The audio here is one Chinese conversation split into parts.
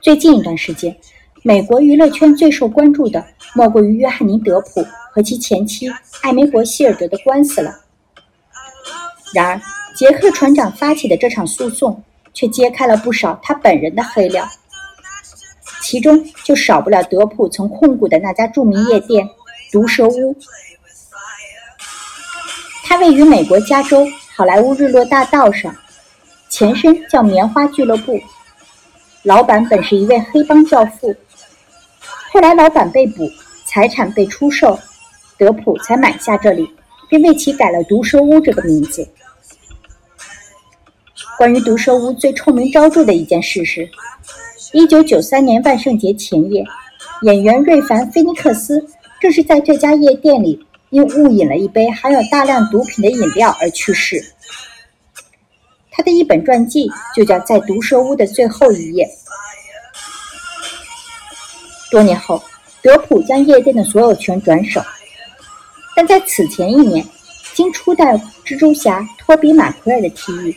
最近一段时间，美国娱乐圈最受关注的莫过于约翰尼·德普和其前妻艾梅伯·希尔德的官司了。然而，杰克船长发起的这场诉讼却揭开了不少他本人的黑料，其中就少不了德普曾控股的那家著名夜店“毒蛇屋”。它位于美国加州好莱坞日落大道上，前身叫棉花俱乐部。老板本是一位黑帮教父，后来老板被捕，财产被出售，德普才买下这里，并为其改了“毒蛇屋”这个名字。关于毒蛇屋最臭名昭著的一件事是，1993年万圣节前夜，演员瑞凡·菲尼克斯正是在这家夜店里因误饮了一杯含有大量毒品的饮料而去世。他的一本传记就叫《在毒蛇屋的最后一夜》。多年后，德普将夜店的所有权转手，但在此前一年，经初代蜘蛛侠托比·马奎尔的提议，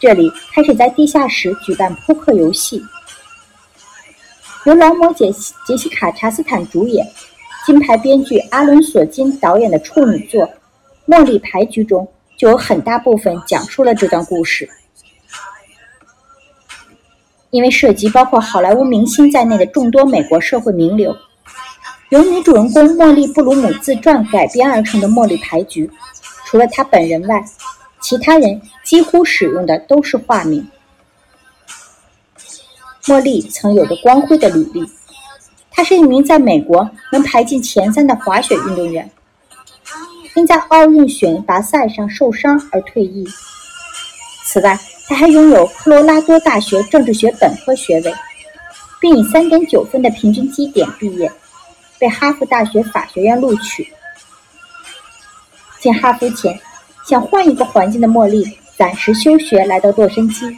这里开始在地下室举办扑克游戏。由劳模杰西杰西卡·查斯坦主演、金牌编剧阿伦·索金导演的处女作《茉莉牌局》中。就有很大部分讲述了这段故事，因为涉及包括好莱坞明星在内的众多美国社会名流，由女主人公茉莉·布鲁姆自传改编而成的《茉莉牌局》，除了她本人外，其他人几乎使用的都是化名。茉莉曾有着光辉的履历，他是一名在美国能排进前三的滑雪运动员。因在奥运选拔赛上受伤而退役。此外，他还拥有科罗拉多大学政治学本科学位，并以3.9分的平均基点毕业，被哈佛大学法学院录取。进哈佛前，想换一个环境的茉莉暂时休学，来到洛杉矶。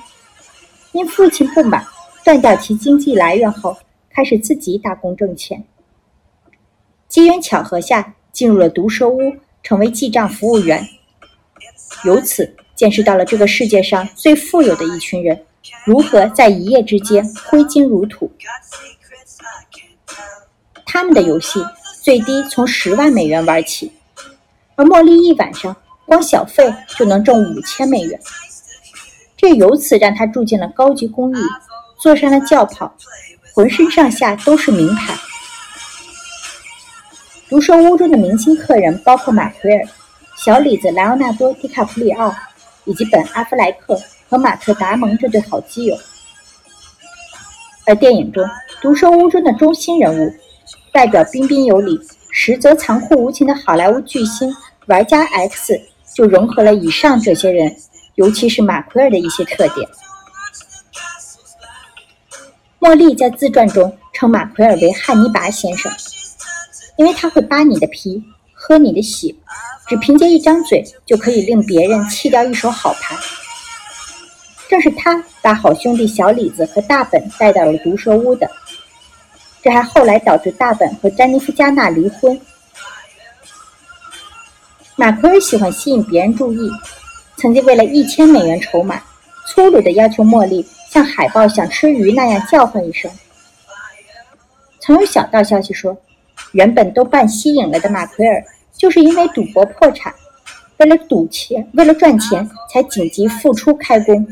因父亲不满，断掉其经济来源后，开始自己打工挣钱。机缘巧合下，进入了毒蛇屋。成为记账服务员，由此见识到了这个世界上最富有的一群人如何在一夜之间挥金如土。他们的游戏最低从十万美元玩起，而茉莉一晚上光小费就能挣五千美元。这由此让他住进了高级公寓，坐上了轿跑，浑身上下都是名牌。独生屋中的明星客人包括马奎尔、小李子莱昂纳多·迪卡普里奥，以及本·阿弗莱克和马特·达蒙这对好基友。而电影中独生屋中的中心人物，代表彬彬有礼，实则残酷无情的好莱坞巨星玩家 X，就融合了以上这些人，尤其是马奎尔的一些特点。茉莉在自传中称马奎尔为汉尼拔先生。因为他会扒你的皮，喝你的血，只凭借一张嘴就可以令别人弃掉一手好牌。正是他把好兄弟小李子和大本带到了毒蛇屋的，这还后来导致大本和詹妮弗·加纳离婚。马奎尔喜欢吸引别人注意，曾经为了一千美元筹码，粗鲁地要求茉莉像海豹想吃鱼那样叫唤一声。曾有小道消息说。原本都办吸引了的马奎尔，就是因为赌博破产，为了赌钱，为了赚钱，才紧急复出开工，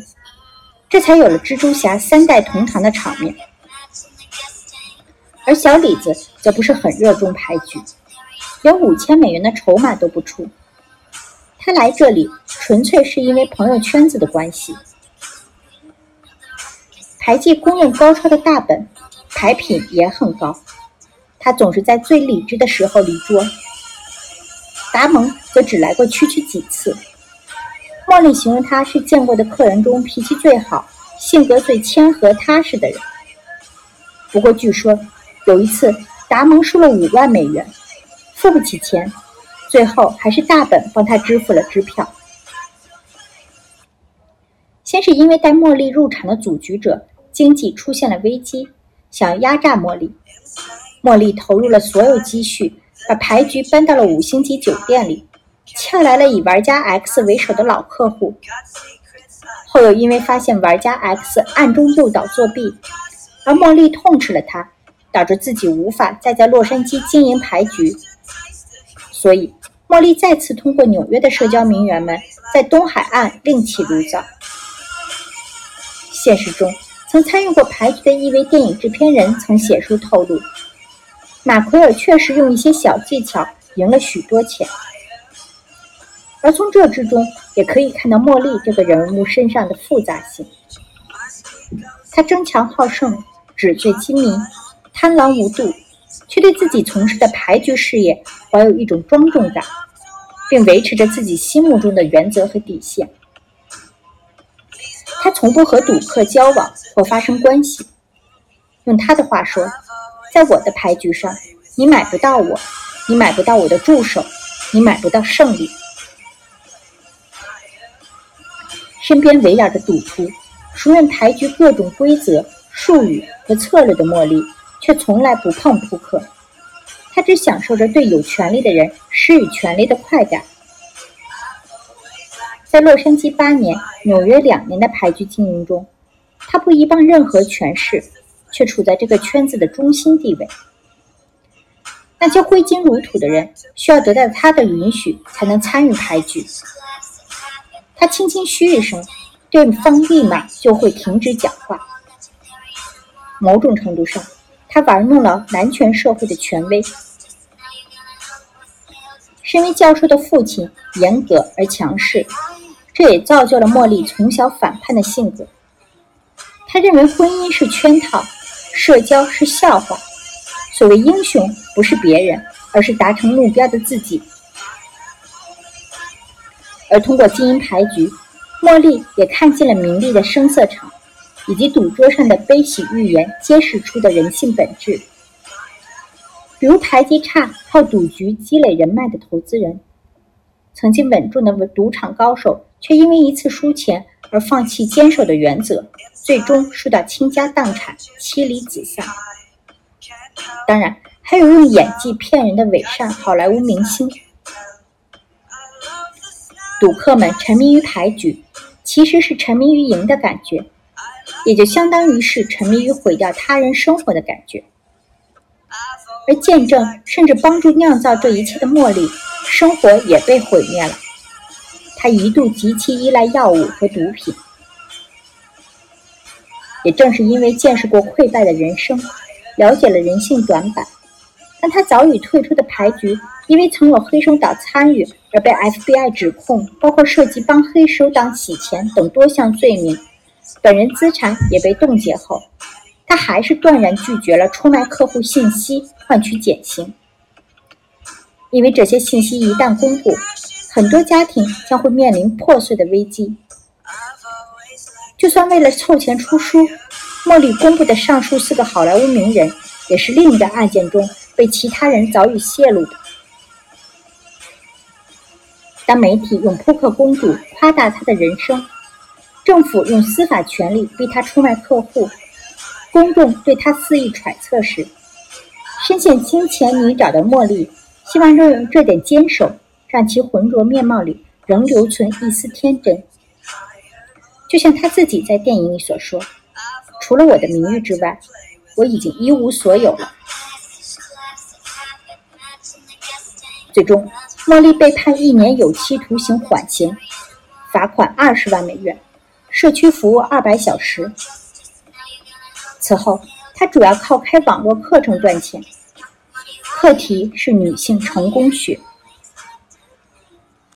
这才有了蜘蛛侠三代同堂的场面。而小李子则不是很热衷牌局，连五千美元的筹码都不出。他来这里纯粹是因为朋友圈子的关系。牌技公认高超的大本，牌品也很高。他总是在最理智的时候离桌，达蒙则只来过区区几次。茉莉形容他是见过的客人中脾气最好、性格最谦和踏实的人。不过据说有一次达蒙输了五万美元，付不起钱，最后还是大本帮他支付了支票。先是因为带茉莉入场的组局者经济出现了危机，想压榨茉莉。茉莉投入了所有积蓄，把牌局搬到了五星级酒店里，撬来了以玩家 X 为首的老客户。后又因为发现玩家 X 暗中诱导作弊，而茉莉痛斥了他，导致自己无法再在洛杉矶经营牌局。所以，茉莉再次通过纽约的社交名媛们，在东海岸另起炉灶。现实中，曾参与过牌局的一位电影制片人曾写书透露，马奎尔确实用一些小技巧赢了许多钱。而从这之中，也可以看到茉莉这个人物身上的复杂性。她争强好胜，纸醉金迷，贪婪无度，却对自己从事的牌局事业怀有一种庄重感，并维持着自己心目中的原则和底线。他从不和赌客交往或发生关系。用他的话说，在我的牌局上，你买不到我，你买不到我的助手，你买不到胜利。身边围绕着赌徒，熟认牌局各种规则、术语和策略的茉莉，却从来不碰扑克。他只享受着对有权利的人施予权力的快感。在洛杉矶八年、纽约两年的牌局经营中，他不依傍任何权势，却处在这个圈子的中心地位。那些挥金如土的人，需要得到他的允许才能参与牌局。他轻轻嘘一声，对方立马就会停止讲话。某种程度上，他玩弄了男权社会的权威。身为教授的父亲严格而强势，这也造就了茉莉从小反叛的性格。他认为婚姻是圈套，社交是笑话，所谓英雄不是别人，而是达成目标的自己。而通过经营牌局，茉莉也看见了名利的声色场，以及赌桌上的悲喜寓言揭示出的人性本质。比如牌技差、靠赌局积累人脉的投资人，曾经稳重的赌场高手，却因为一次输钱而放弃坚守的原则，最终输到倾家荡产、妻离子散。当然，还有用演技骗人的伪善好莱坞明星。赌客们沉迷于牌局，其实是沉迷于赢的感觉，也就相当于是沉迷于毁掉他人生活的感觉。而见证甚至帮助酿造这一切的茉莉，生活也被毁灭了。他一度极其依赖药物和毒品。也正是因为见识过溃败的人生，了解了人性短板，但他早已退出的牌局。因为曾有黑手党参与而被 FBI 指控，包括涉及帮黑手党洗钱等多项罪名，本人资产也被冻结后，他还是断然拒绝了出卖客户信息换取减刑。因为这些信息一旦公布，很多家庭将会面临破碎的危机。就算为了凑钱出书，茉莉公布的上述四个好莱坞名人，也是另一个案件中被其他人早已泄露的。当媒体用扑克公主夸大她的人生，政府用司法权力逼她出卖客户，公众对她肆意揣测时，深陷金钱泥沼的茉莉，希望用这点坚守，让其浑浊面貌里仍留存一丝天真。就像她自己在电影里所说：“除了我的名誉之外，我已经一无所有了。”最终。茉莉被判一年有期徒刑缓刑，罚款二十万美元，社区服务二百小时。此后，她主要靠开网络课程赚钱，课题是女性成功学。